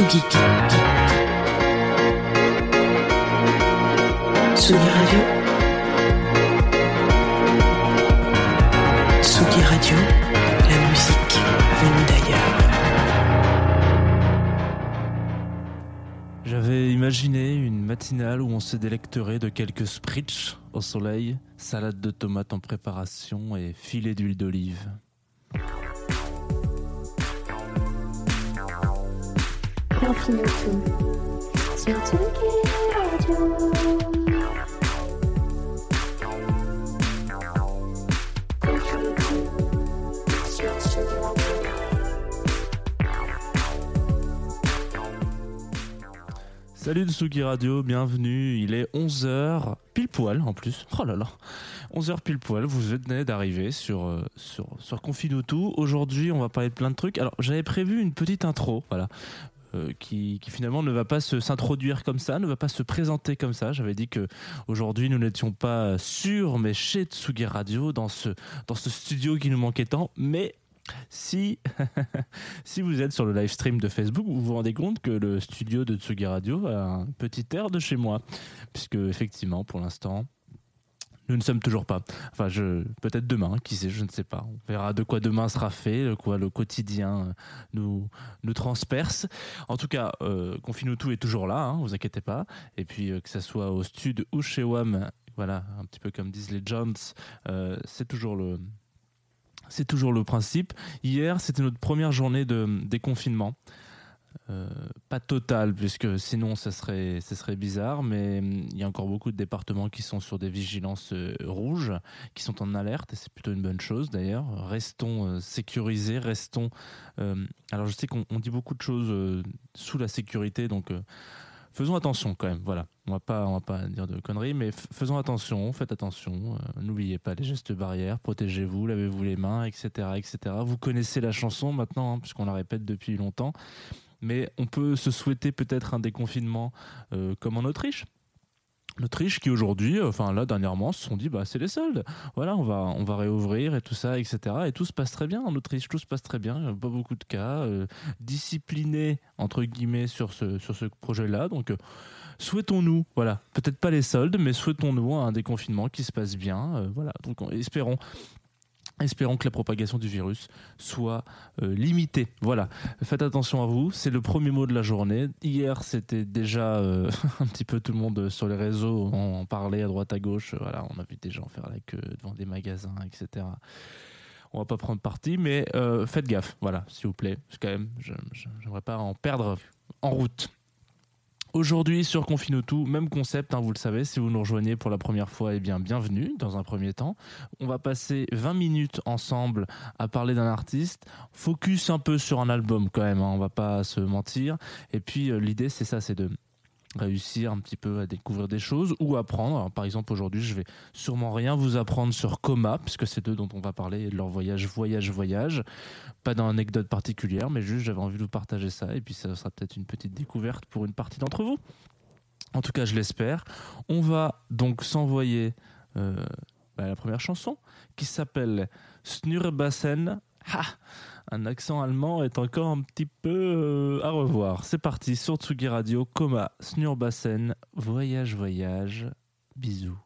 Radio. Radio, la musique venue d'ailleurs. J'avais imaginé une matinale où on se délecterait de quelques spritz au soleil, salade de tomates en préparation et filet d'huile d'olive. Tout. Sur. Sur Tsugi Radio. Salut bienvenue. Il est 11h, pile poil en plus. Oh là là, 11h pile poil. Vous venez d'arriver sur, euh, sur. Aujourd'hui, on va parler de plein de trucs. Alors, j'avais prévu une petite intro, voilà. Euh, qui, finalement ne va pas s'introduire comme ça, ne va pas se présenter comme ça. J'avais dit que aujourd'hui nous n'étions pas sûrs, mais chez Tsugi Radio, dans ce, dans ce studio qui nous manquait tant. Mais si, si vous êtes sur le live stream de Facebook, vous vous rendez compte que le studio de Tsugi Radio a un petit air de chez moi. Puisque, effectivement, pour l'instant, nous ne sommes toujours pas. Enfin, je, peut-être demain, qui sait, je ne sais pas. On verra de quoi demain sera fait, de quoi le quotidien euh, nous, nous transperce. En tout cas, euh, Confine tout est toujours là, hein, vous inquiétez pas. Et puis, euh, que ça soit au stud ou chez WAM, voilà, un petit peu comme disent les Jones, euh, c'est toujours le. C'est toujours le principe. Hier, c'était notre première journée de déconfinement. Euh, pas total, puisque sinon ça serait, ça serait bizarre, mais hum, il y a encore beaucoup de départements qui sont sur des vigilances euh, rouges, qui sont en alerte, et c'est plutôt une bonne chose d'ailleurs. Restons euh, sécurisés, restons. alors je sais qu'on on dit beaucoup de choses sous la sécurité, donc faisons attention quand même. Voilà, on va pas, on va pas dire de conneries, mais faisons attention, faites attention. N'oubliez pas les gestes barrières, protégez-vous, lavez-vous les mains, etc., etc. Vous connaissez la chanson maintenant, hein, puisqu'on la répète depuis longtemps mais on peut se souhaiter peut-être un déconfinement euh, comme en Autriche. L'Autriche qui aujourd'hui, euh, enfin là dernièrement, se sont dit bah c'est les soldes. Voilà, on va on va réouvrir et tout ça, etc. Et tout se passe très bien en Autriche, tout se passe très bien. Il y a pas beaucoup de cas, euh, disciplinés entre guillemets sur ce sur ce projet-là. Donc euh, souhaitons-nous, voilà, peut-être pas les soldes, mais souhaitons-nous un déconfinement qui se passe bien. voilà, donc on- espérons. Espérons que la propagation du virus soit euh, limitée. Voilà. Faites attention à vous. C'est le premier mot de la journée. Hier, c'était déjà euh, un petit peu tout le monde sur les réseaux en, parlait à droite à gauche. Voilà, on a vu des gens faire la queue devant des magasins, etc. On va pas prendre parti, mais euh, faites gaffe. Voilà, s'il vous plaît. Quand même, j'aimerais pas en perdre en route. Aujourd'hui sur Confine tout, même concept, hein, vous le savez, si vous nous rejoignez pour la première fois, eh bien bienvenue dans un premier temps. On va passer 20 minutes ensemble à parler d'un artiste, focus un peu sur un album quand même, hein, on va pas se mentir. Et puis euh, l'idée c'est ça, c'est de réussir un petit peu à découvrir des choses ou apprendre. Par exemple aujourd'hui je vais sûrement rien vous apprendre sur Coma, puisque c'est d'eux dont on va parler, de leur voyage, voyage, voyage. Pas d'anecdote particulière, mais juste j'avais envie de vous partager ça, et puis ça sera peut-être une petite découverte pour une partie d'entre vous. En tout cas je l'espère. On va donc s'envoyer euh, bah, la première chanson qui s'appelle Snurbassen. Ha un accent allemand est encore un petit peu euh, à revoir. C'est parti sur Tsugi Radio, Coma, Snurbassen, voyage, voyage, bisous.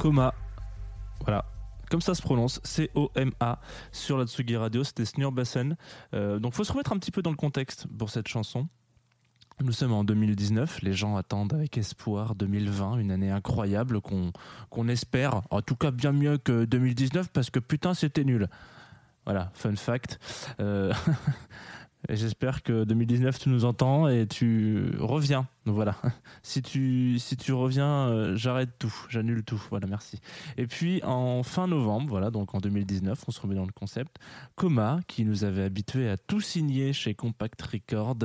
Coma. Voilà. Comme ça se prononce, C-O-M-A, sur la Tsugi Radio, c'était Snur Bassen. Euh, donc faut se remettre un petit peu dans le contexte pour cette chanson. Nous sommes en 2019, les gens attendent avec espoir 2020, une année incroyable qu'on espère, en tout cas bien mieux que 2019 parce que putain c'était nul. Voilà, fun fact. Euh, J'espère que 2019 tu nous entends et tu reviens. Donc voilà, si tu, si tu reviens, euh, j'arrête tout, j'annule tout. Voilà, merci. Et puis en fin novembre, voilà, donc en 2019, on se remet dans le concept. Coma, qui nous avait habitués à tout signer chez Compact Record,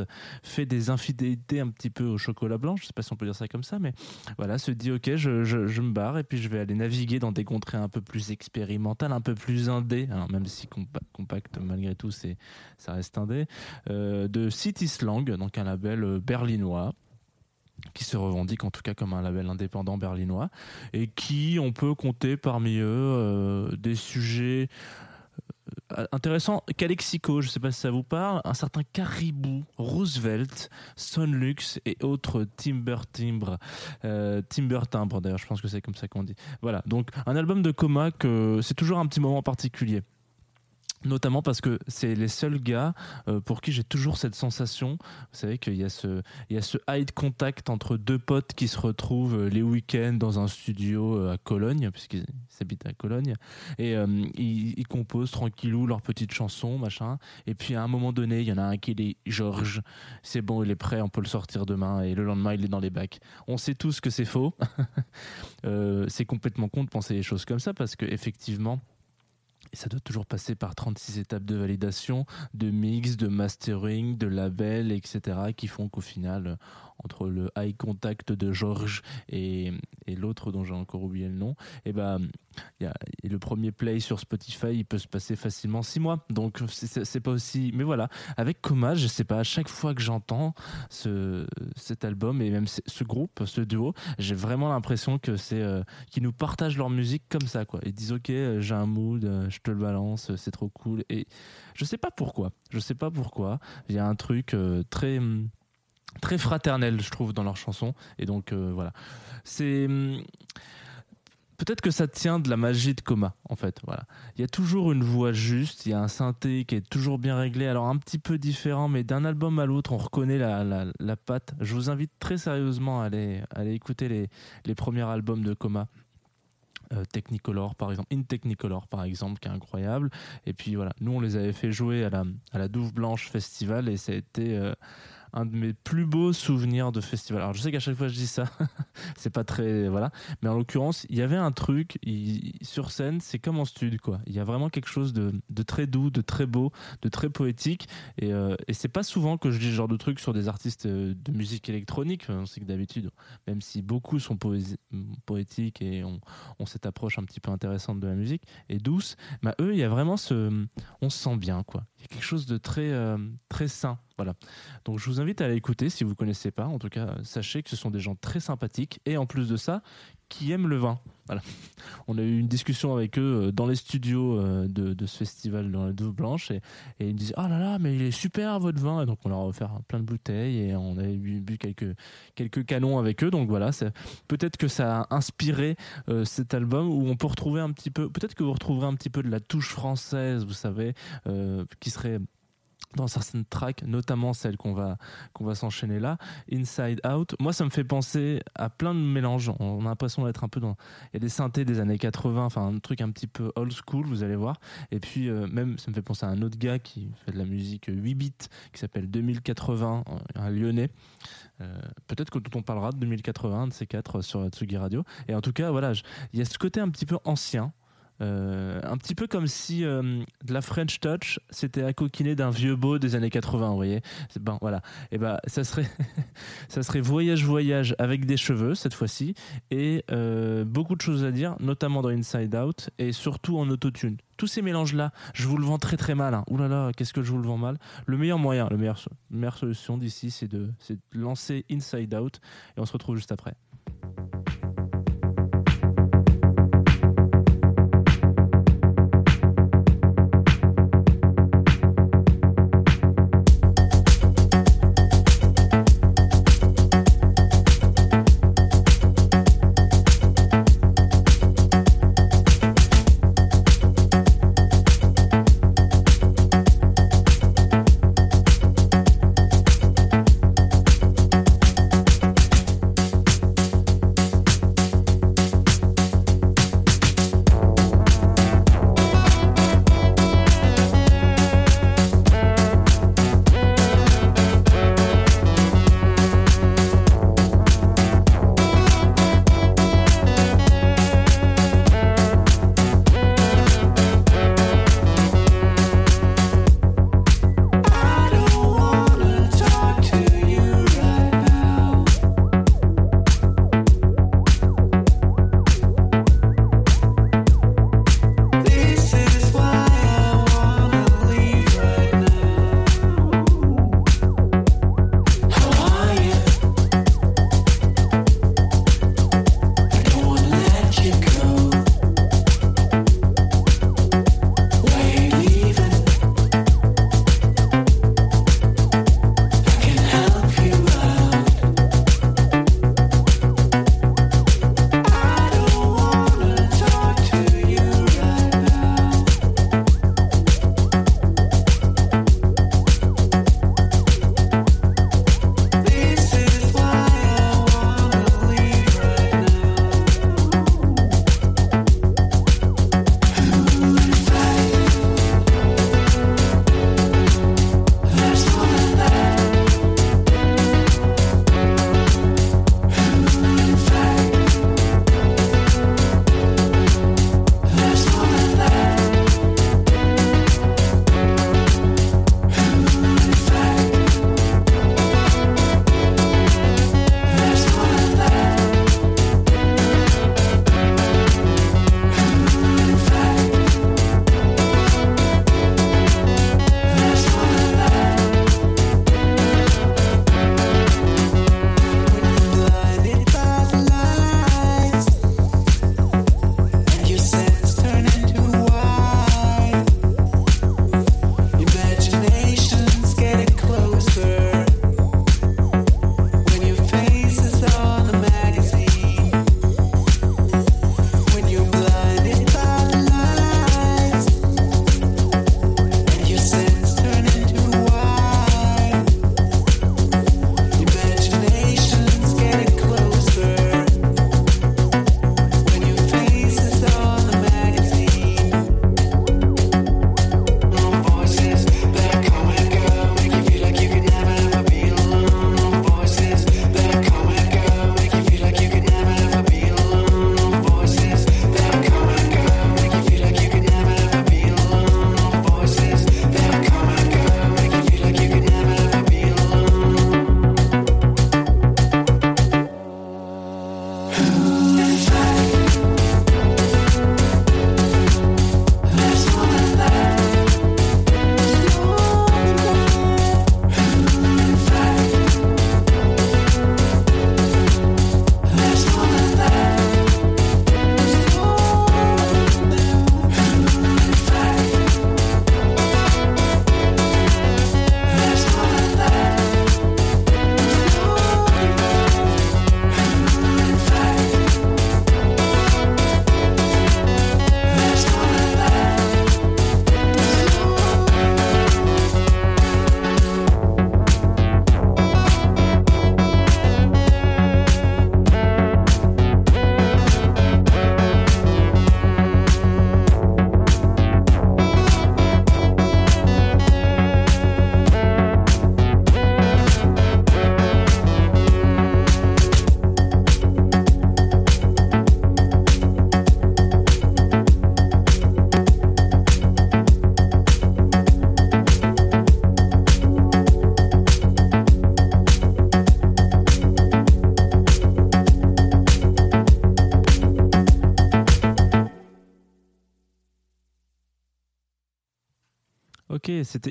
fait des infidélités un petit peu au chocolat blanc, je sais pas si on peut dire ça comme ça, mais voilà, se dit ok, je, je, me barre et puis je vais aller naviguer dans des contrées un peu plus expérimentales, un peu plus indé, même si Compa- Compact malgré tout ça reste indé, euh, de City Slang, donc un label euh, berlinois qui se revendique en tout cas comme un label indépendant berlinois et qui on peut compter parmi eux euh, des sujets euh, intéressants Calexico, je sais pas si ça vous parle, un certain Caribou, Roosevelt, Sonlux et autres Timber Timbre, euh, Timber Timbre d'ailleurs, je pense que c'est comme ça qu'on dit. Voilà, donc un album de coma que c'est toujours un petit moment particulier. Notamment parce que c'est les seuls gars euh, pour qui j'ai toujours cette sensation. Vous savez qu'il y a ce, il y a ce eye contact entre deux potes qui se retrouvent euh, les week-ends dans un studio euh, à Cologne, puisqu'ils s'habitent à Cologne, et ils, composent tranquillou leurs petites chansons, machin. Et puis à un moment donné, il y en a un qui dit Georges, c'est bon, il est prêt, on peut le sortir demain, et le lendemain, il est dans les bacs. On sait tous que c'est faux. C'est complètement con de penser les choses comme ça, parce que effectivement. Et ça doit toujours passer par 36 étapes de validation, de mix, de mastering, de label, etc. qui font qu'au final, entre le eye contact de Georges et, l'autre dont j'ai encore oublié le nom, et ben, et le premier play sur Spotify, il peut se passer facilement six mois. Donc c'est- pas aussi. Mais voilà, avec Coma, je sais pas, à chaque fois que j'entends ce, cet album et même ce groupe, ce duo, j'ai vraiment l'impression que c'est euh, qu'ils nous partagent leur musique comme ça, quoi. Ils disent ok, euh, j'ai un mood, euh, je te le balance, c'est trop cool. Et je sais pas pourquoi. Je sais pas pourquoi. Il y a un truc très hum, très fraternel, je trouve, dans leurs chansons. Et donc euh, voilà, c'est hum, Peut-être que ça tient de la magie de coma, en fait. Voilà. Il y a toujours une voix juste, il y a un synthé qui est toujours bien réglé, alors un petit peu différent, mais d'un album à l'autre, on reconnaît la, la, la patte. Je vous invite très sérieusement à aller, à aller écouter les, les premiers albums de coma. Euh, Technicolor par exemple, In Technicolor par exemple, qui est incroyable. Et puis voilà, nous on les avait fait jouer à la, à la Douve Blanche Festival et ça a été euh, un de mes plus beaux souvenirs de festival. Alors je sais qu'à chaque fois je dis ça, c'est pas très voilà, mais en l'occurrence il y avait un truc sur scène, c'est comme en studio quoi. Il y a vraiment quelque chose de, très doux, de très beau, de très poétique et, euh, et c'est pas souvent que je dis ce genre de truc sur des artistes euh, de musique électronique. On sait que d'habitude, même si beaucoup sont poétiques et ont, ont cette approche un petit peu intéressante de la musique et douce, bah eux il y a vraiment ce, on se sent bien quoi. Quelque chose de très euh, très sain. Voilà. Donc je vous invite à aller écouter si vous ne connaissez pas. En tout cas, sachez que ce sont des gens très sympathiques et en plus de ça, qui aiment le vin. On a eu une discussion avec eux euh, dans les studios euh, de, ce festival dans la Douve Blanche et, ils me disaient Ah là là, mais il est super votre vin. Et donc on leur a offert plein de bouteilles et on avait bu, quelques, quelques canons avec eux. Donc voilà, peut-être que ça a inspiré euh, cet album où on peut retrouver un petit peu, peut-être que vous retrouverez un petit peu de la touche française, vous savez, qui serait dans certaines tracks, notamment celle qu'on va qu'on va s'enchaîner là, Inside Out. Moi, ça me fait penser à plein de mélanges. On a l'impression d'être un peu dans. Il y a des synthés des années 80, enfin un truc un petit peu old school, vous allez voir. Et puis euh, même, ça me fait penser à un autre gars qui fait de la musique 8 bits, qui s'appelle 2080, un Lyonnais. Euh, Peut-être que dont on parlera de 2080, un de ces quatre euh, sur Tsugi Radio. Et en tout cas, voilà, il y a ce côté un petit peu ancien. Euh, un petit peu comme si euh, de la French Touch c'était à coquiner d'un vieux beau des années 80, vous voyez. Ben voilà. Et ben ça serait ça serait voyage voyage avec des cheveux cette fois-ci et euh, beaucoup de choses à dire, notamment dans Inside Out et surtout en autotune. Tous ces mélanges là, je vous le vends très très mal. Hein. Ouh là là, qu'est-ce que je vous le vends mal. Le meilleur moyen, la meilleure solution d'ici, c'est de, c'est de lancer Inside Out et on se retrouve juste après.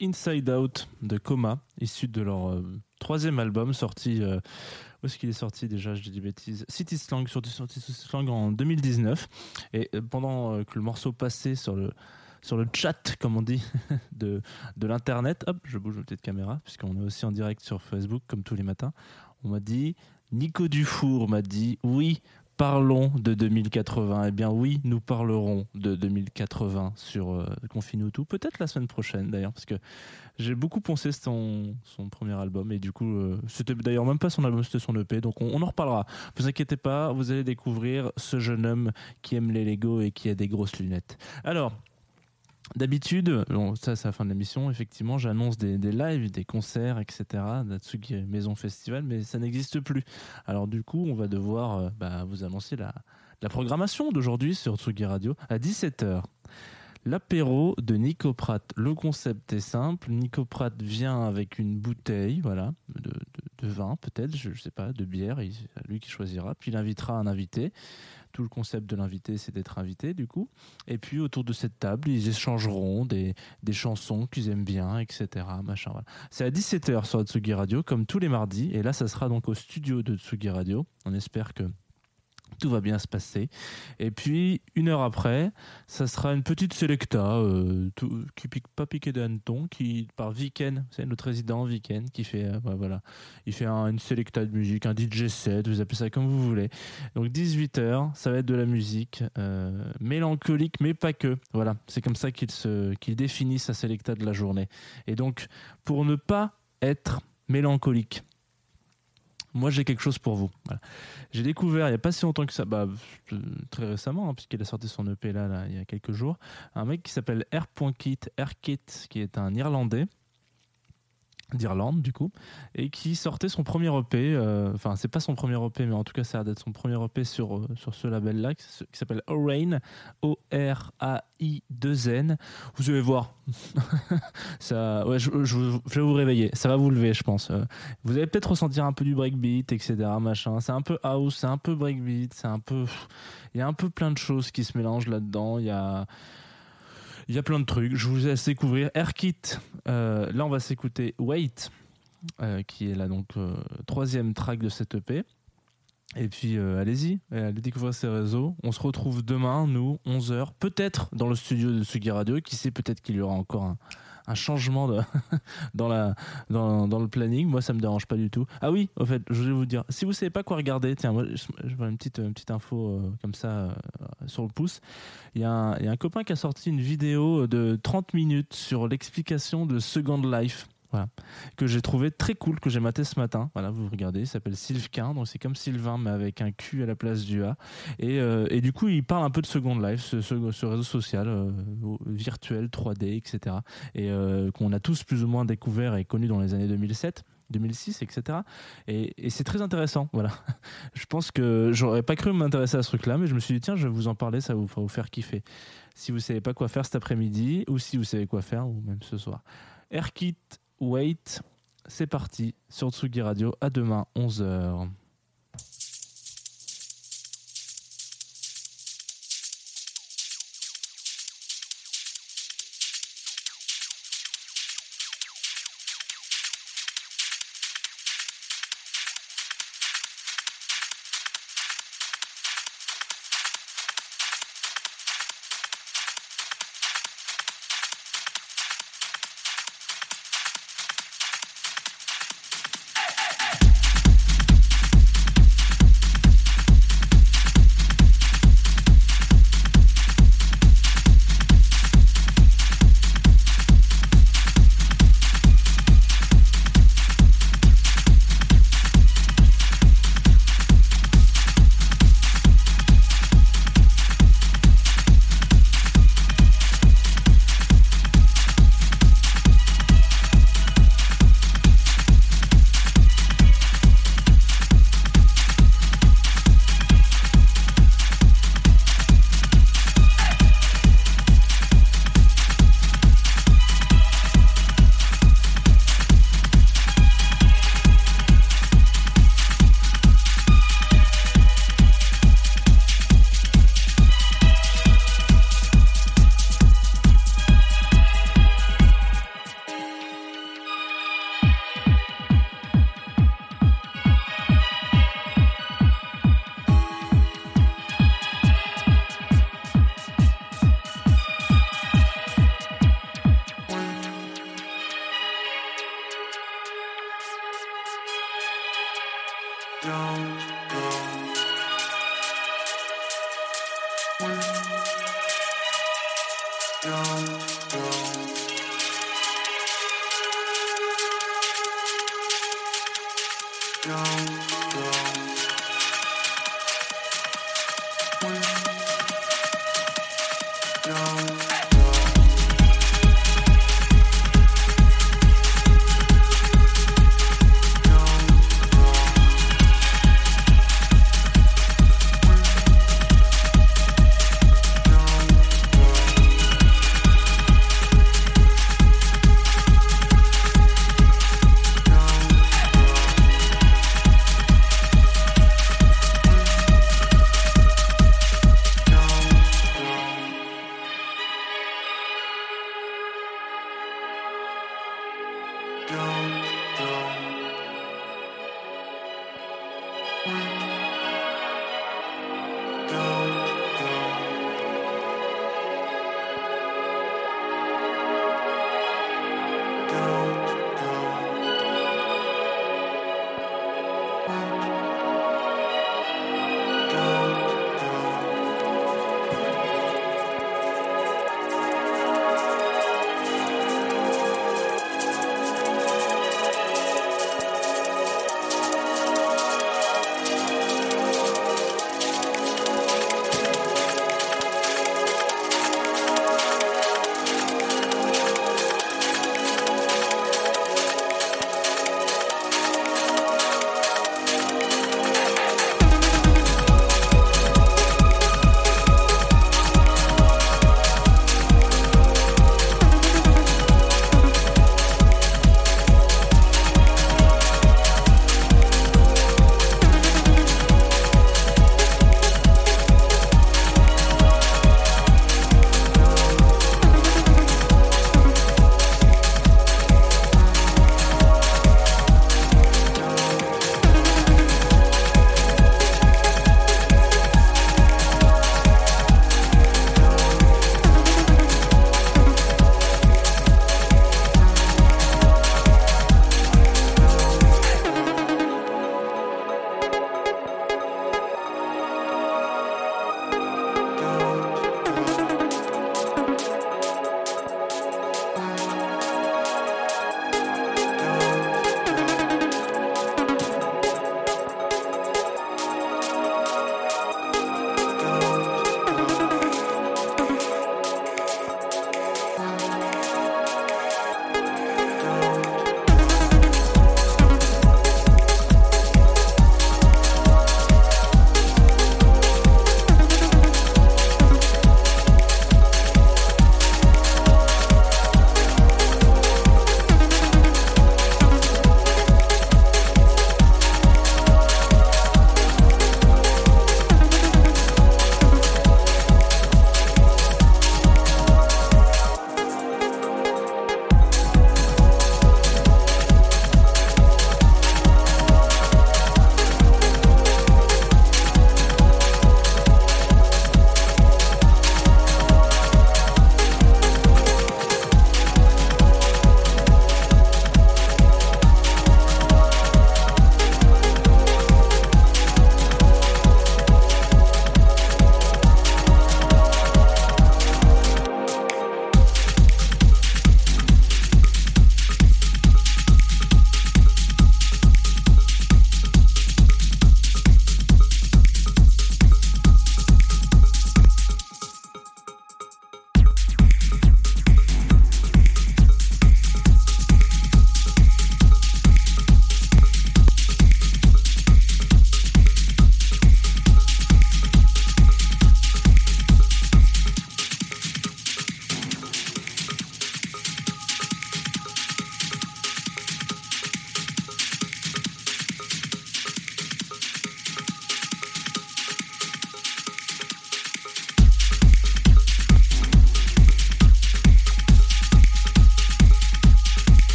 Inside Out de Coma, issu de leur euh, troisième album sorti. euh, où est-ce qu'il est sorti déjà Je dis des bêtises? City Slang, sorti sur City Slang en 2019. Et euh, pendant euh, que le morceau passait sur le, sur le chat, comme on dit, de, de l'internet, hop, je bouge ma petite caméra, puisqu'on est aussi en direct sur Facebook, comme tous les matins. On m'a dit, Nico Dufour m'a dit, oui, parlons de 2080. Eh bien oui, nous parlerons de 2080 sur euh, Confine-nous tout. Peut-être la semaine prochaine d'ailleurs, parce que j'ai beaucoup poncé son, son premier album et du coup, euh, c'était d'ailleurs même pas son album, c'était son EP. Donc on, on en reparlera. Vous inquiétez pas, vous allez découvrir ce jeune homme qui aime les Lego et qui a des grosses lunettes. Alors. D'habitude, ça c'est la fin de l'émission, effectivement, j'annonce des, des lives, des concerts, etc. Natsuki Maison Festival, mais ça n'existe plus. Alors du coup, on va devoir euh, bah, vous annoncer la, la programmation d'aujourd'hui sur Tsugi Radio à 17h. L'apéro de Nico Pratt. Le concept est simple. Nico Pratt vient avec une bouteille, voilà, de, de- vin peut-être, je ne sais pas, de bière. il- lui qui choisira. Puis il invitera un invité. Tout le concept de l'invité, c'est d'être invité, du coup. Et puis autour de cette table, ils échangeront des, des chansons qu'ils aiment bien, etc. Machin. C'est à 17h sur Tsugi Radio, comme tous les mardis. Et là, ça sera donc au studio de Tsugi Radio. On espère que tout va bien se passer. Et puis, une heure après, ça sera une petite selecta euh, tout- pique pas piqué d'hanneton, qui par Viken, c'est notre résident Viken, qui fait, euh, bah, voilà, il fait un- une selecta de musique, un DJ set, vous appelez ça comme vous voulez. Donc 18h, ça va être de la musique euh, mélancolique, mais pas que. Voilà, c'est comme ça qu'il qu'il définit sa selecta de la journée. Et donc, pour ne pas être mélancolique, moi j'ai quelque chose pour vous. J'ai découvert il n'y a pas si longtemps que ça, bah, très récemment, hein, puisqu'il a sorti son EP là, là, il y a quelques jours, un mec qui s'appelle R.Kit, R.Kit, qui est un Irlandais d'Irlande du coup et qui sortait son premier EP euh, enfin c'est pas son premier EP mais en tout cas ça a d'être son premier EP sur, euh, sur ce label là qui, s'appelle Orain O-R-A-I-2-N vous allez voir. Ça ouais, je vais vous réveiller. Ça va vous lever je pense Euh, vous allez peut-être ressentir un peu du breakbeat etc machin. C'est un peu house c'est un peu breakbeat c'est un peu il y a un peu plein de choses qui se mélangent là-dedans. Il y a il y a plein de trucs, je vous laisse découvrir. Airkit, euh, là on va s'écouter Wait, euh, qui est là donc euh, troisième track de cette EP. Et puis allez-y, allez découvrir ces réseaux. On se retrouve demain, nous, 11h, peut-être dans le studio de Sugi Radio. Qui sait, peut-être qu'il y aura encore un, un changement dans, le planning. Moi, ça me dérange pas du tout. Ah oui, au fait, je voulais vous dire, si vous savez pas quoi regarder, tiens, je, vois une petite, une petite info euh, comme ça euh, sur le pouce. Il y a un copain qui a sorti une vidéo de 30 minutes sur l'explication de Second Life. Voilà, que j'ai trouvé très cool, que j'ai maté ce matin. Voilà, vous regardez, il s'appelle Sylvain, donc c'est comme Sylvain, mais avec un Q à la place du A. Et, euh, et du coup, il parle un peu de Second Life, ce, réseau social euh, virtuel, 3D, etc. Et euh, qu'on a tous plus ou moins découvert et connu dans les années 2007. 2006, etc. Et, c'est très intéressant. Voilà. Je pense que j'aurais pas cru m'intéresser à ce truc-là, mais je me suis dit, tiens, je vais vous en parler, ça va vous, vous faire kiffer. Si vous savez pas quoi faire cet après-midi, ou si vous savez quoi faire, ou même ce soir. Airkit, wait, c'est parti sur Tsugi Radio. À demain, 11h.